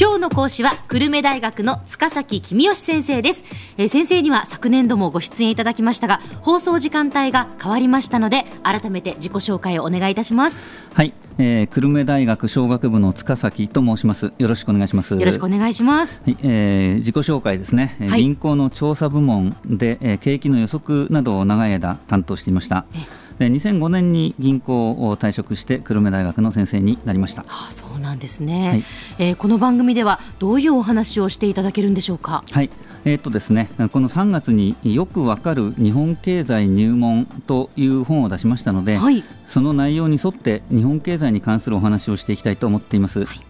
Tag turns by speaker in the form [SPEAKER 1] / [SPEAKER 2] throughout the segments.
[SPEAKER 1] 今日の講師は久留米大学の塚崎君吉先生です、えー、先生には昨年度もご出演いただきましたが放送時間帯が変わりましたので改めて自己紹介をお願いいたします。
[SPEAKER 2] はい、えー、久留米大学商学部の塚崎と申します。よろしくお願いします。
[SPEAKER 1] よろしくお願いします。
[SPEAKER 2] はい、えー、自己紹介ですね、はい、銀行の調査部門で、えー、景気の予測などを長い間担当していました。で2005年に銀行を退職して久留米大学の先生になりました、
[SPEAKER 1] はあ、そうなんですね、はい、えー、この番組ではどういうお話をしていただけるんでしょうか？
[SPEAKER 2] はい。えーとですね、この3月によくわかる日本経済入門という本を出しましたので、はい、その内容に沿って日本経済に関するお話をしていきたいと思っています。はい。で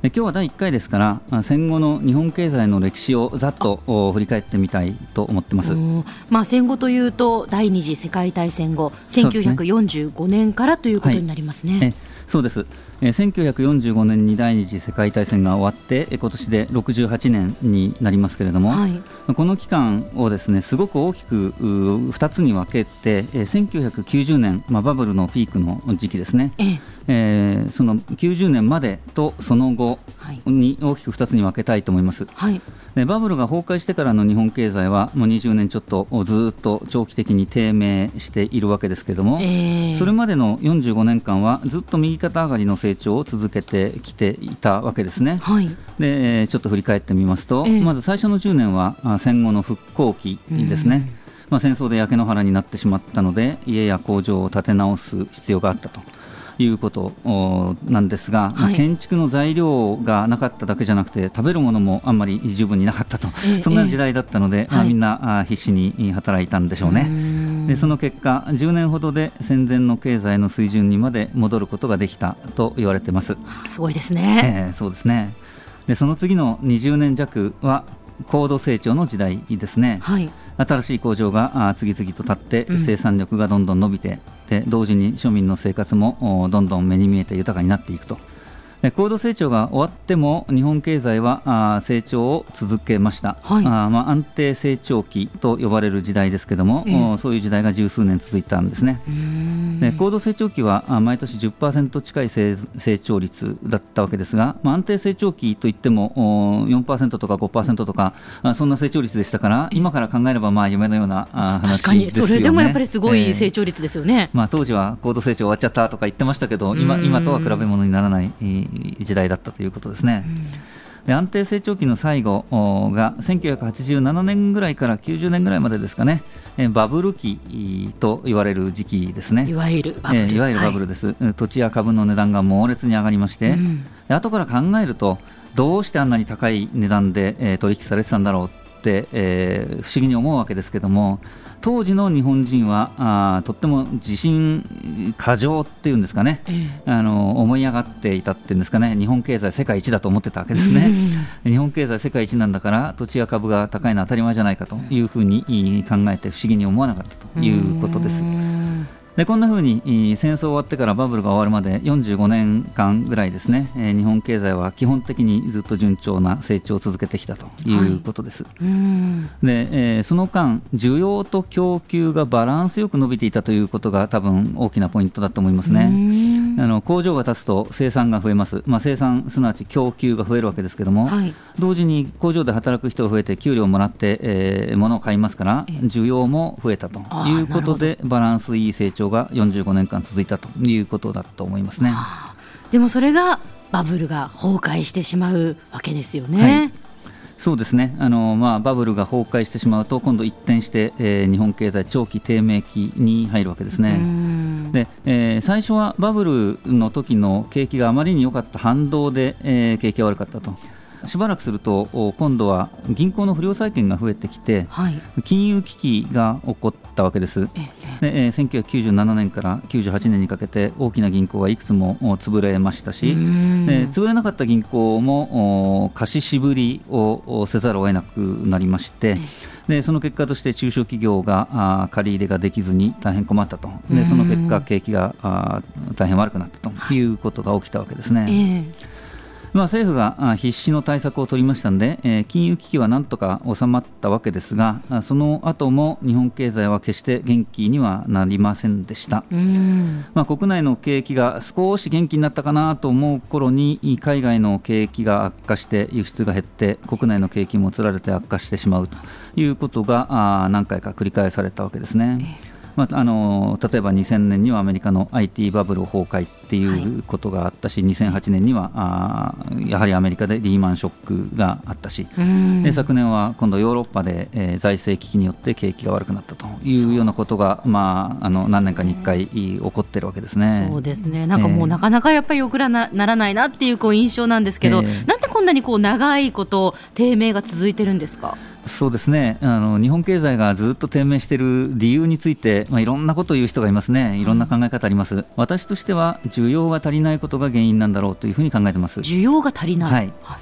[SPEAKER 2] 今日は第1回ですから戦後の日本経済の歴史をざっと振り返ってみたいと思ってます、
[SPEAKER 1] まあ、戦後というと第二次世界大戦後1945年からということになりますね。
[SPEAKER 2] そうです、えー、1945年に第二次世界大戦が終わって今年で68年になりますけれども、はい、この期間をですねすごく大きく2つに分けて、えー、1990年、まあ、バブルのピークの時期ですね、ええ。えー、その90年までとその後に大きく2つに分けたいと思います、はい、でバブルが崩壊してからの日本経済はもう20年ちょっとずっと長期的に低迷しているわけですけれども、えー、それまでの45年間はずっと右肩上がりの成長を続けてきていたわけですね、はい、でちょっと振り返ってみますと、えー、まず最初の10年は戦後の復興期ですね、まあ、戦争で焼け野原になってしまったので家や工場を建て直す必要があったと。いうことなんですが、はい、建築の材料がなかっただけじゃなくて食べるものもあんまり十分になかったと、えそんな時代だったので、えまあ、みんな必死に働いたんでしょうね。でその結果10年ほどで戦前の経済の水準にまで戻ることができたと言われてます。
[SPEAKER 1] すごいですね、
[SPEAKER 2] えー、そうですね。でその次の20年弱は高度成長の時代ですね。はい。新しい工場が次々と建って生産力がどんどん伸びて、で同時に庶民の生活もどんどん目に見えて豊かになっていくと。高度成長が終わっても日本経済は成長を続けました、はい、あまあ、安定成長期と呼ばれる時代ですけども、えー、そういう時代が十数年続いたんですね。で高度成長期は毎年10%近い成長率だったわけですが、まあ、安定成長期といっても4%とか5%とかそんな成長率でしたから今から考えればまあ夢のような話
[SPEAKER 1] 確かにそれでもやっぱりすごい成長率ですよね、
[SPEAKER 2] えー、まあ、当時は高度成長終わっちゃったとか言ってましたけど今今とは比べ物にならない時代だったということですね。で安定成長期の最後が1987年ぐらいから90年ぐらいまでですかね、バブル期と言われる時期ですね。
[SPEAKER 1] いわゆるバブル、
[SPEAKER 2] えいわゆるバブルです、はい、土地や株の値段が猛烈に上がりまして、うん、後から考えると、どうしてあんなに高い値段で、え取引されてたんだろうって、えー、不思議に思うわけですけども、当時の日本人はあとっても自信過剰っていうんですかね、えあの思い上がっていたっていうんですかね。日本経済世界一だと思ってたわけですね、日本経済世界一なんだから土地や株が高いのは当たり前じゃないかというふうに考えて不思議に思わなかったということです。でこんなふうに戦争終わってからバブルが終わるまで45年間ぐらいですね、えー、日本経済は基本的にずっと順調な成長を続けてきたということです。はい、で、えー、その間需要と供給がバランスよく伸びていたということが多分大きなポイントだと思いますね。あの工場が建つと生産が増えます、まあ、生産すなわち供給が増えるわけですけども、はい、同時に工場で働く人が増えて給料をもらって、えー、物を買いますから需要も増えたということでバランスいい成長が45年間続いたということだと思いますね。
[SPEAKER 1] でもそれがバブルが崩壊してしまうわけですよね。はい
[SPEAKER 2] そうですねあの、まあ、バブルが崩壊してしまうと今度一転して、えー、日本経済長期低迷期に入るわけですね。で、えー、最初はバブルの時の景気があまりに良かった反動で、えー、景気が悪かったと。しばらくすると今度は銀行の不良債権が増えてきて、はい、金融危機が起こったわけです。でえー、1997年から98年にかけて大きな銀行がいくつも潰れましたし、で潰れなかった銀行も貸し渋りをせざるを得なくなりまして。でその結果として中小企業があ借り入れができずに大変困ったとでその結果景気があ大変悪くなったということが起きたわけですね。えーまあ、政府が必死の対策を取りましたので、えー、金融危機はなんとか収まったわけですが、その後も日本経済は決して元気にはなりませんでした、まあ、国内の景気が少し元気になったかなと思う頃に、海外の景気が悪化して、輸出が減って、国内の景気もつられて悪化してしまうということが何回か繰り返されたわけですね。まあ、あの例えば2000年にはアメリカの IT バブル崩壊っていうことがあったし、はい、2008年にはあやはりアメリカでリーマンショックがあったし、で昨年は今度ヨーロッパで、えー、財政危機によって景気が悪くなったというようなことが、まあ、あの何年かに1回起こってるわけですね。
[SPEAKER 1] そうですね。なんかもう、なかなかやっぱりよくらならないなっていうこう印象なんですけど、えー、なんでこんなにこう長いこと低迷が続いてるんですか？
[SPEAKER 2] そうですね。あの日本経済がずっと低迷している理由について、まあ、いろんなことを言う人がいますね、いろんな考え方あります、うん、私としては需要が足りないことが原因なんだろうというふうに考えてます。
[SPEAKER 1] 需要が足りない、
[SPEAKER 2] はい、は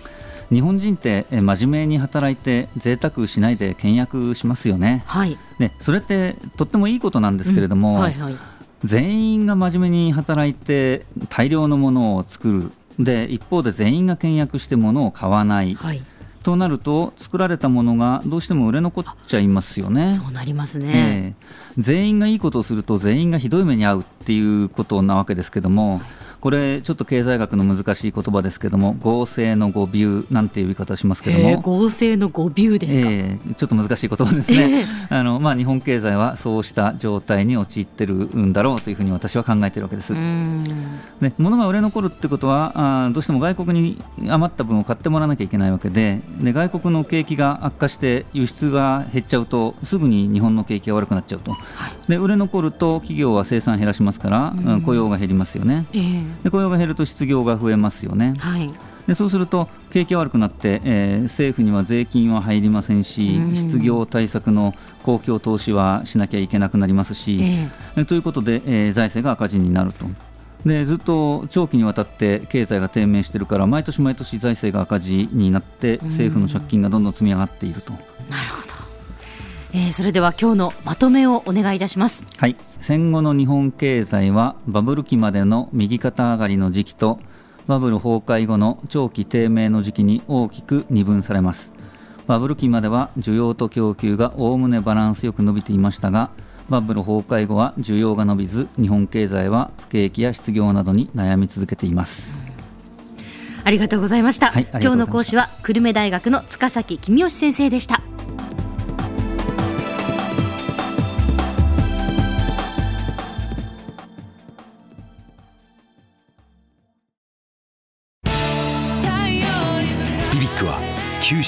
[SPEAKER 2] い、日本人って真面目に働いて贅沢しないで倹約しますよね、はい、でそれってとってもいいことなんですけれども、うん。はいはい、全員が真面目に働いて大量のものを作る。で一方で全員が倹約してものを買わない、はいとなると作られたものがどうしても売れ残っちゃいますよね。
[SPEAKER 1] そうなりますね、
[SPEAKER 2] えー、全員がいいことをすると全員がひどい目に遭うっていうことなわけですけども、これちょっと経済学の難しい言葉ですけども合成の語ビューなんていう言い方しますけども。
[SPEAKER 1] 合成の語ビューですか、
[SPEAKER 2] えー、ちょっと難しい言葉ですね、あのまあ、日本経済はそうした状態に陥ってるんだろうというふうに私は考えているわけです。で物が売れ残るってことはあどうしても外国に余った分を買ってもらわなきゃいけないわけでで外国の景気が悪化して輸出が減っちゃうとすぐに日本の景気が悪くなっちゃうと、はい、で売れ残ると企業は生産減らしますから、雇用が減りますよね、えーで雇用が減ると失業が増えますよね。はいでそうすると景気が悪くなって、えー、政府には税金は入りませんし、うん、失業対策の公共投資はしなきゃいけなくなりますし、えー、ということで、えー、財政が赤字になると。でずっと長期にわたって経済が低迷しているから毎年毎年財政が赤字になって政府の借金がどんどん積み上がっていると。なる
[SPEAKER 1] ほどえー、それでは今日のまとめをお願いいたします。
[SPEAKER 2] はい。戦後の日本経済はバブル期までの右肩上がりの時期とバブル崩壊後の長期低迷の時期に大きく二分されます。バブル期までは需要と供給がおおむねバランスよく伸びていましたがバブル崩壊後は需要が伸びず日本経済は不景気や失業などに悩み続けています。
[SPEAKER 1] ありがとうございました、はい、今日の講師は久留米大学の塚崎公義先生でした